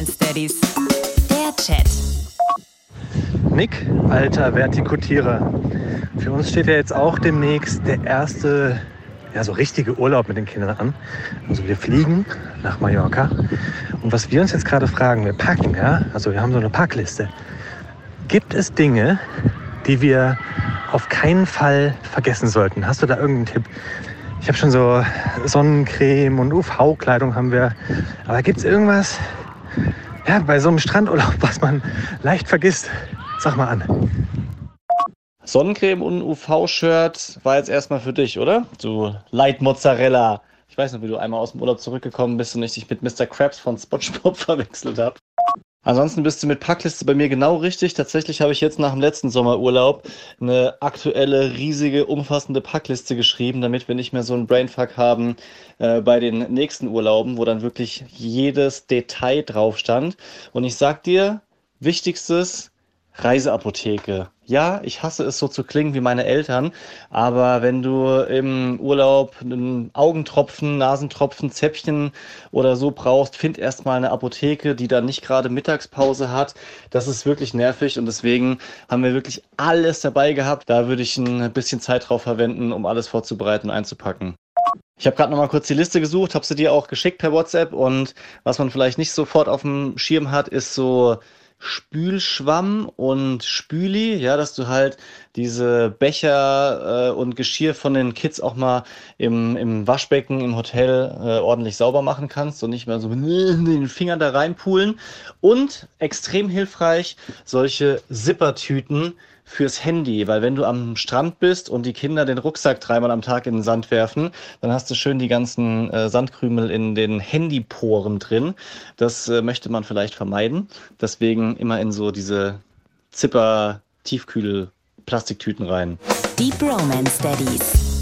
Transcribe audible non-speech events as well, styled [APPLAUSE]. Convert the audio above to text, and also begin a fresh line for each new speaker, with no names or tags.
Daddies. Der Chat.
Nick, alter Vertikutierer. Für uns steht ja jetzt auch demnächst der erste, ja, so richtige Urlaub mit den Kindern an. Also wir fliegen nach Mallorca. Und was wir uns jetzt gerade fragen, wir packen, ja, also wir haben so eine Packliste. Gibt es Dinge, die wir auf keinen Fall vergessen sollten? Hast du da irgendeinen Tipp? Ich habe schon so Sonnencreme und UV-Kleidung haben wir. Aber gibt es irgendwas, ja, bei so einem Strandurlaub, was man leicht vergisst? Sag mal an.
Sonnencreme und UV-Shirt war jetzt erstmal für dich, oder? Du Light Mozzarella. Ich weiß noch, wie du einmal aus dem Urlaub zurückgekommen bist und ich dich mit Mr. Krabs von SpongeBob [LAUGHS] verwechselt habe. Ansonsten bist du mit Packliste bei mir genau richtig. Tatsächlich habe ich jetzt nach dem letzten Sommerurlaub eine aktuelle, riesige, umfassende Packliste geschrieben, damit wir nicht mehr so einen Brainfuck haben äh, bei den nächsten Urlauben, wo dann wirklich jedes Detail drauf stand. Und ich sag dir, wichtigstes, Reiseapotheke. Ja, ich hasse es so zu klingen wie meine Eltern, aber wenn du im Urlaub einen Augentropfen, Nasentropfen, Zäpfchen oder so brauchst, find erstmal eine Apotheke, die dann nicht gerade Mittagspause hat. Das ist wirklich nervig und deswegen haben wir wirklich alles dabei gehabt. Da würde ich ein bisschen Zeit drauf verwenden, um alles vorzubereiten und einzupacken. Ich habe gerade noch mal kurz die Liste gesucht, habe sie dir auch geschickt per WhatsApp und was man vielleicht nicht sofort auf dem Schirm hat, ist so Spülschwamm und Spüli, ja, dass du halt diese Becher äh, und Geschirr von den Kids auch mal im, im Waschbecken im Hotel äh, ordentlich sauber machen kannst und nicht mehr so mit [LAUGHS] den Fingern da reinpulen. Und extrem hilfreich, solche Zippertüten fürs Handy, weil wenn du am Strand bist und die Kinder den Rucksack dreimal am Tag in den Sand werfen, dann hast du schön die ganzen äh, Sandkrümel in den Handyporen drin. Das äh, möchte man vielleicht vermeiden. Deswegen immer in so diese Zipper Tiefkühl Plastiktüten rein.
Die Bromance Daddies.